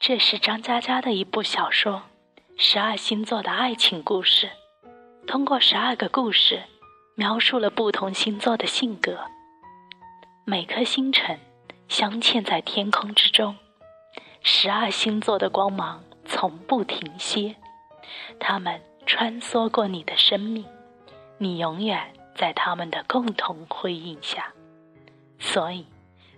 这是张嘉佳的一部小说《十二星座的爱情故事》，通过十二个故事，描述了不同星座的性格。每颗星辰镶嵌在天空之中，十二星座的光芒从不停歇，它们穿梭过你的生命，你永远在他们的共同辉映下。所以，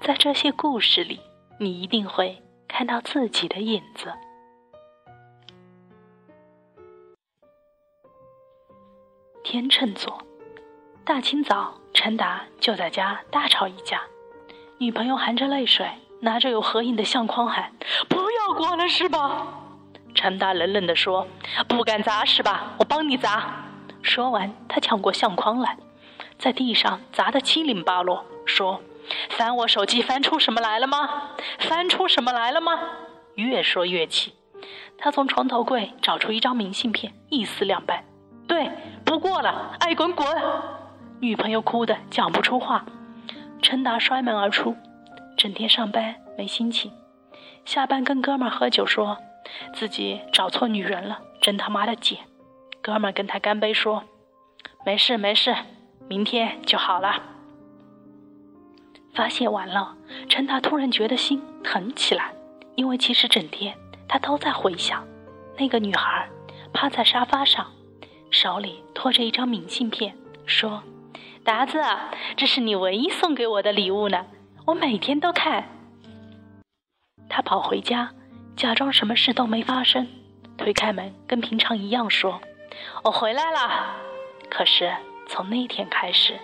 在这些故事里，你一定会。看到自己的影子。天秤座，大清早，陈达就在家大吵一架，女朋友含着泪水，拿着有合影的相框喊：“不要过了，是吧？”陈达冷冷地说：“不敢砸是吧？我帮你砸。”说完，他抢过相框来，在地上砸得七零八落，说。翻我手机，翻出什么来了吗？翻出什么来了吗？越说越气，他从床头柜找出一张明信片，一撕两半。对，不过了，爱滚滚！女朋友哭得讲不出话。陈达摔门而出，整天上班没心情，下班跟哥们喝酒，说自己找错女人了，真他妈的贱。哥们跟他干杯，说没事没事，明天就好了。发泄完了，陈达突然觉得心疼起来，因为其实整天他都在回想那个女孩趴在沙发上，手里托着一张明信片，说：“达子，这是你唯一送给我的礼物呢，我每天都看。”他跑回家，假装什么事都没发生，推开门，跟平常一样说：“我回来了。”可是从那天开始，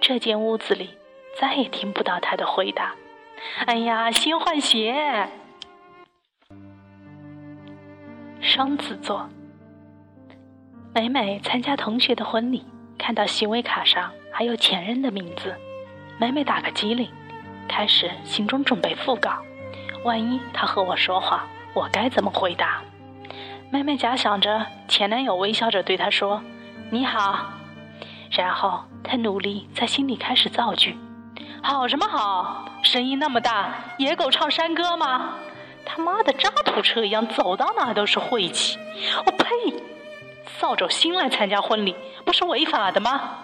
这间屋子里。再也听不到他的回答。哎呀，先换鞋。双子座，美美参加同学的婚礼，看到行为卡上还有前任的名字，美美打个机灵，开始心中准备复稿。万一他和我说话，我该怎么回答？美美假想着前男友微笑着对她说：“你好。”然后她努力在心里开始造句。好什么好？声音那么大，野狗唱山歌吗？他妈的，渣土车一样，走到哪都是晦气。我呸！扫帚星来参加婚礼，不是违法的吗？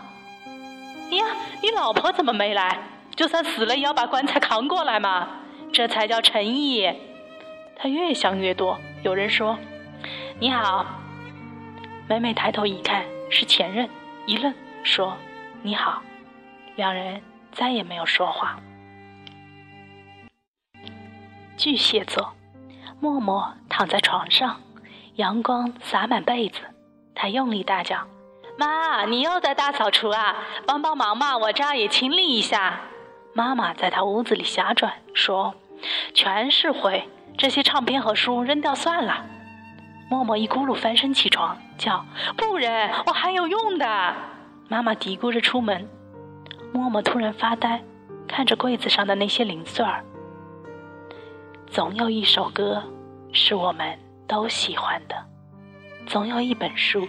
呀，你老婆怎么没来？就算死了也要把棺材扛过来嘛，这才叫诚意。他越想越多。有人说：“你好。”美美抬头一看，是前任，一愣，说：“你好。”两人。再也没有说话。巨蟹座，默默躺在床上，阳光洒满被子，他用力大叫：“妈，你又在大扫除啊？帮帮忙嘛，我这儿也清理一下。”妈妈在他屋子里瞎转，说：“全是灰，这些唱片和书扔掉算了。”默默一咕噜翻身起床，叫：“不扔，我还有用的。”妈妈嘀咕着出门。默默突然发呆，看着柜子上的那些零碎儿。总有一首歌，是我们都喜欢的；总有一本书，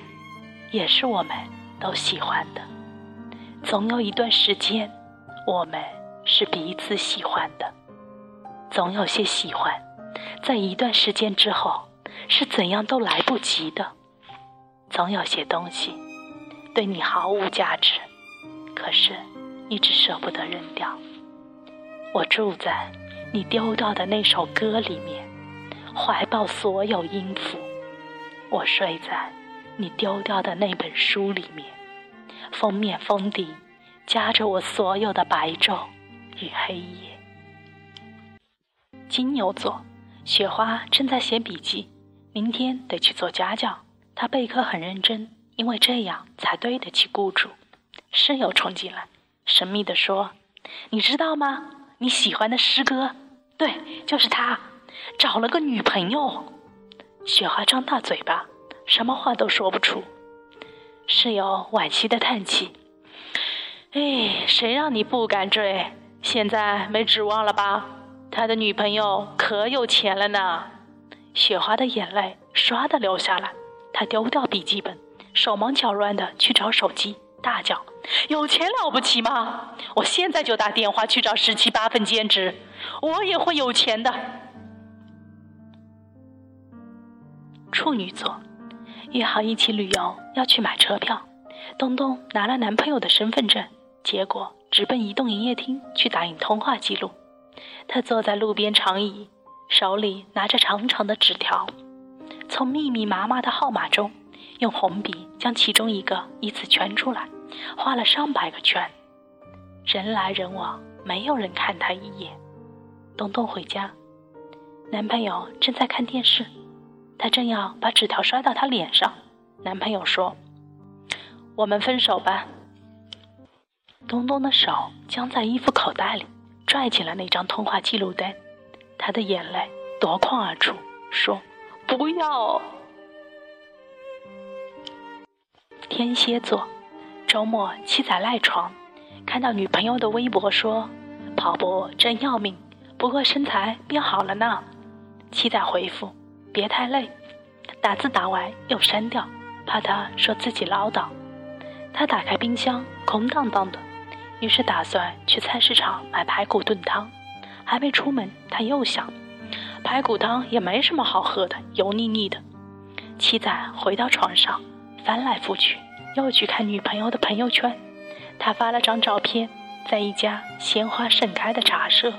也是我们都喜欢的；总有一段时间，我们是彼此喜欢的；总有些喜欢，在一段时间之后，是怎样都来不及的；总有些东西，对你毫无价值，可是。一直舍不得扔掉。我住在你丢掉的那首歌里面，怀抱所有音符；我睡在你丢掉的那本书里面，封面封底夹着我所有的白昼与黑夜。金牛座，雪花正在写笔记，明天得去做家教。她备课很认真，因为这样才对得起雇主。室友冲进来。神秘地说：“你知道吗？你喜欢的诗歌，对，就是他，找了个女朋友。”雪花张大嘴巴，什么话都说不出。室友惋惜的叹气：“哎，谁让你不敢追？现在没指望了吧？他的女朋友可有钱了呢。”雪花的眼泪唰的流下来，他丢掉笔记本，手忙脚乱的去找手机。大叫：“有钱了不起吗？我现在就打电话去找十七八份兼职，我也会有钱的。”处女座，约好一起旅游，要去买车票。东东拿了男朋友的身份证，结果直奔移动营业厅去打印通话记录。他坐在路边长椅，手里拿着长长的纸条，从密密麻麻的号码中，用红笔将其中一个依次圈出来，画了上百个圈。人来人往，没有人看他一眼。东东回家，男朋友正在看电视，他正要把纸条摔到他脸上，男朋友说。我们分手吧。东东的手僵在衣服口袋里，拽起了那张通话记录单，他的眼泪夺眶而出，说：“不要。”天蝎座，周末七仔赖床，看到女朋友的微博说：“跑步真要命，不过身材变好了呢。”七仔回复：“别太累。”打字打完又删掉，怕他说自己唠叨。他打开冰箱，空荡荡的，于是打算去菜市场买排骨炖汤。还没出门，他又想，排骨汤也没什么好喝的，油腻腻的。七仔回到床上，翻来覆去，又去看女朋友的朋友圈。他发了张照片，在一家鲜花盛开的茶社。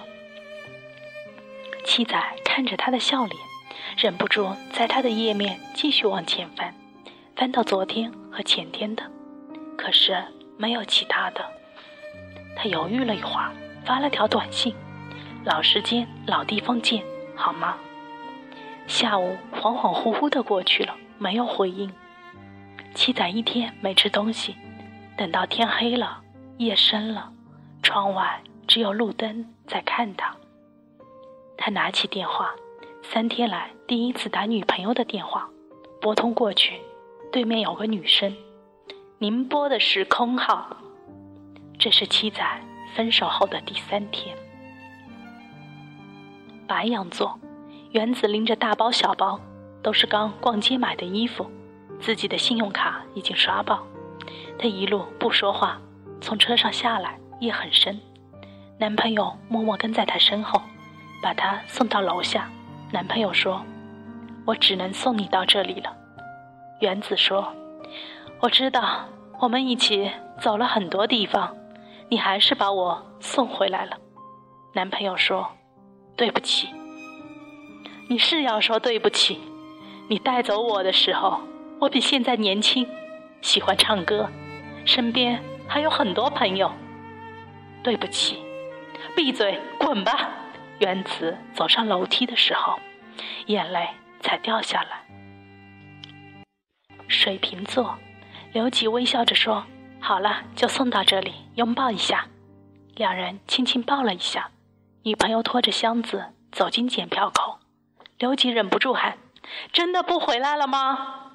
七仔看着他的笑脸，忍不住在他的页面继续往前翻，翻到昨天和前天的。可是没有其他的，他犹豫了一会儿，发了条短信：“老时间，老地方见，好吗？”下午恍恍惚惚的过去了，没有回应。七仔一天没吃东西，等到天黑了，夜深了，窗外只有路灯在看他。他拿起电话，三天来第一次打女朋友的电话，拨通过去，对面有个女生。您拨的是空号。这是七仔分手后的第三天。白羊座，原子拎着大包小包，都是刚逛街买的衣服，自己的信用卡已经刷爆。他一路不说话，从车上下来，夜很深。男朋友默默跟在他身后，把他送到楼下。男朋友说：“我只能送你到这里了。”原子说。我知道，我们一起走了很多地方，你还是把我送回来了。男朋友说：“对不起。”你是要说对不起。你带走我的时候，我比现在年轻，喜欢唱歌，身边还有很多朋友。对不起。闭嘴，滚吧！原子走上楼梯的时候，眼泪才掉下来。水瓶座。刘吉微笑着说：“好了，就送到这里，拥抱一下。”两人轻轻抱了一下。女朋友拖着箱子走进检票口，刘吉忍不住喊：“真的不回来了吗？”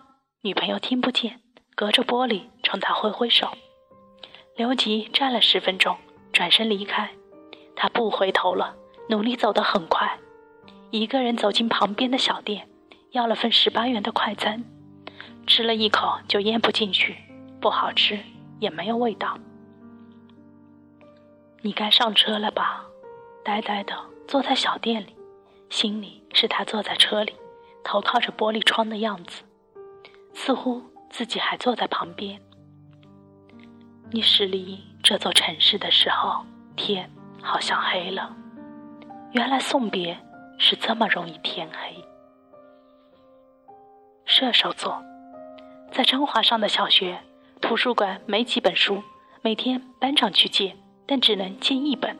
女朋友听不见，隔着玻璃冲他挥挥手。刘吉站了十分钟，转身离开。他不回头了，努力走得很快，一个人走进旁边的小店，要了份十八元的快餐。吃了一口就咽不进去，不好吃，也没有味道。你该上车了吧？呆呆的坐在小店里，心里是他坐在车里，头靠着玻璃窗的样子，似乎自己还坐在旁边。你驶离这座城市的时候，天好像黑了。原来送别是这么容易天黑。射手座。在张华上的小学，图书馆没几本书，每天班长去借，但只能借一本，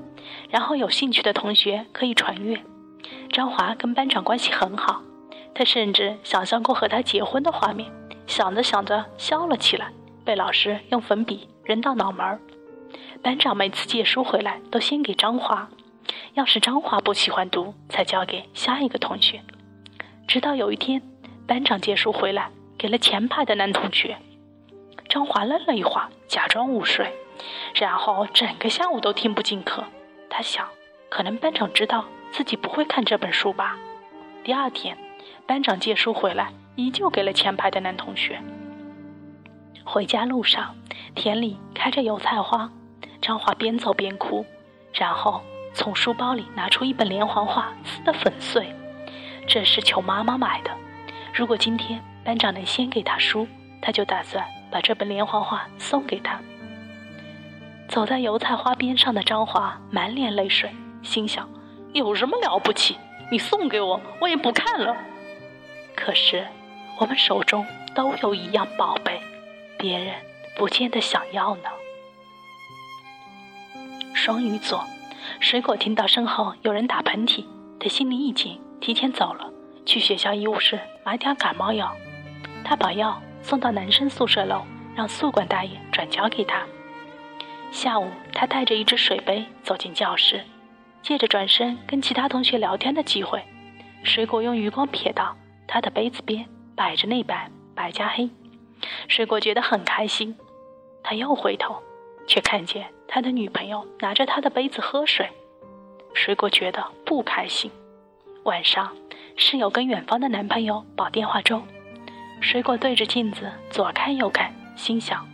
然后有兴趣的同学可以传阅。张华跟班长关系很好，他甚至想象过和他结婚的画面，想着想着笑了起来，被老师用粉笔扔到脑门儿。班长每次借书回来都先给张华，要是张华不喜欢读，才交给下一个同学。直到有一天，班长借书回来。给了前排的男同学，张华愣了一会儿，假装午睡，然后整个下午都听不进课。他想，可能班长知道自己不会看这本书吧。第二天，班长借书回来，依旧给了前排的男同学。回家路上，田里开着油菜花，张华边走边哭，然后从书包里拿出一本连环画，撕得粉碎。这是求妈妈买的。如果今天班长能先给他书，他就打算把这本连环画送给他。走在油菜花边上的张华满脸泪水，心想：有什么了不起？你送给我，我也不看了。可是，我们手中都有一样宝贝，别人不见得想要呢。双鱼座，水果听到身后有人打喷嚏，他心里一紧，提前走了，去学校医务室买点感冒药。他把药送到男生宿舍楼，让宿管大爷转交给他。下午，他带着一只水杯走进教室，借着转身跟其他同学聊天的机会，水果用余光瞥到他的杯子边摆着那 bản 白加黑，水果觉得很开心。他又回头，却看见他的女朋友拿着他的杯子喝水，水果觉得不开心。晚上，室友跟远方的男朋友煲电话粥，水果对着镜子左看右看，心想。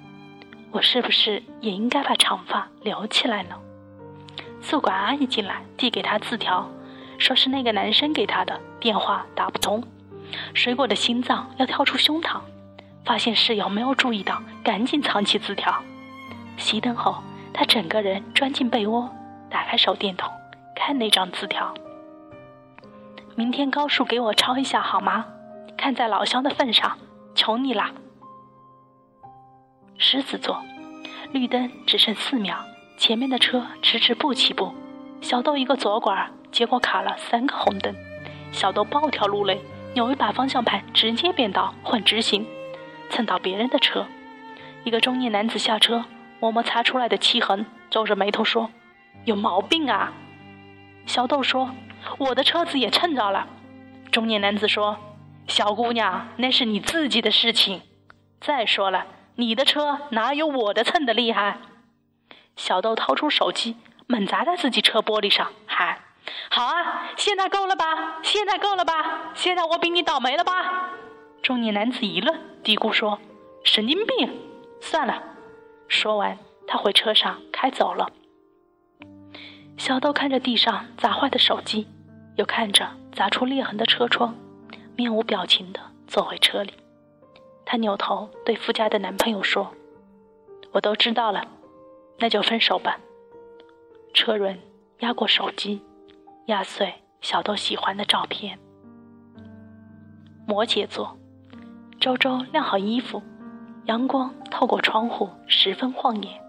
我是不是也应该把长发留起来呢？宿管阿姨进来，递给他字条，说是那个男生给他的，电话打不通。水果的心脏要跳出胸膛，发现室友没有注意到，赶紧藏起字条。熄灯后，他整个人钻进被窝，打开手电筒，看那张字条：“明天高数给我抄一下好吗？看在老乡的份上，求你啦。”狮子座，绿灯只剩四秒，前面的车迟迟不起步。小豆一个左拐，结果卡了三个红灯。小豆暴跳如雷，扭一把方向盘，直接变道换直行，蹭到别人的车。一个中年男子下车，摸摸擦出来的漆痕，皱着眉头说：“有毛病啊！”小豆说：“我的车子也蹭着了。”中年男子说：“小姑娘，那是你自己的事情。再说了。”你的车哪有我的蹭的厉害？小豆掏出手机，猛砸在自己车玻璃上，喊：“好啊，现在够了吧？现在够了吧？现在我比你倒霉了吧？”中年男子一愣，嘀咕说：“神经病，算了。”说完，他回车上开走了。小豆看着地上砸坏的手机，又看着砸出裂痕的车窗，面无表情的坐回车里。她扭头对夫家的男朋友说：“我都知道了，那就分手吧。”车轮压过手机，压碎小豆喜欢的照片。摩羯座，周周晾好衣服，阳光透过窗户，十分晃眼。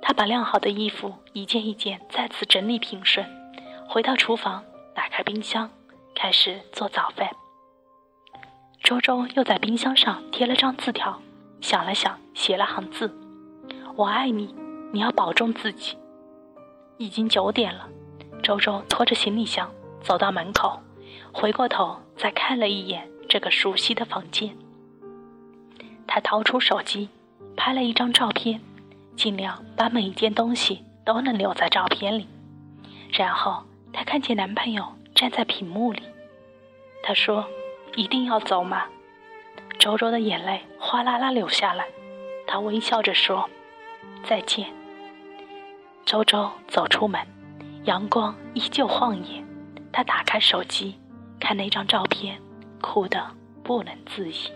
他把晾好的衣服一件一件再次整理平顺，回到厨房，打开冰箱，开始做早饭。周周又在冰箱上贴了张字条，想了想，写了行字：“我爱你，你要保重自己。”已经九点了，周周拖着行李箱走到门口，回过头再看了一眼这个熟悉的房间。他掏出手机，拍了一张照片，尽量把每一件东西都能留在照片里。然后他看见男朋友站在屏幕里，他说。一定要走吗？周周的眼泪哗啦啦流下来，他微笑着说：“再见。”周周走出门，阳光依旧晃眼。他打开手机，看那张照片，哭得不能自已。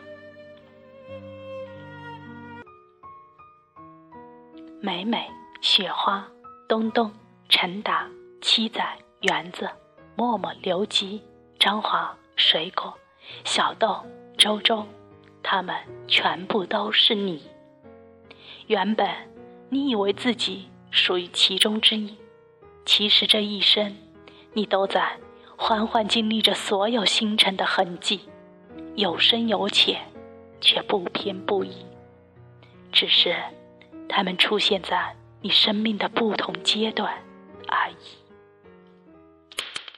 美美、雪花、东东、陈达、七仔、园子、默默、刘吉、张华、水果。小豆、周周，他们全部都是你。原本你以为自己属于其中之一，其实这一生，你都在缓缓经历着所有星辰的痕迹，有深有浅，却不偏不倚。只是，他们出现在你生命的不同阶段而已。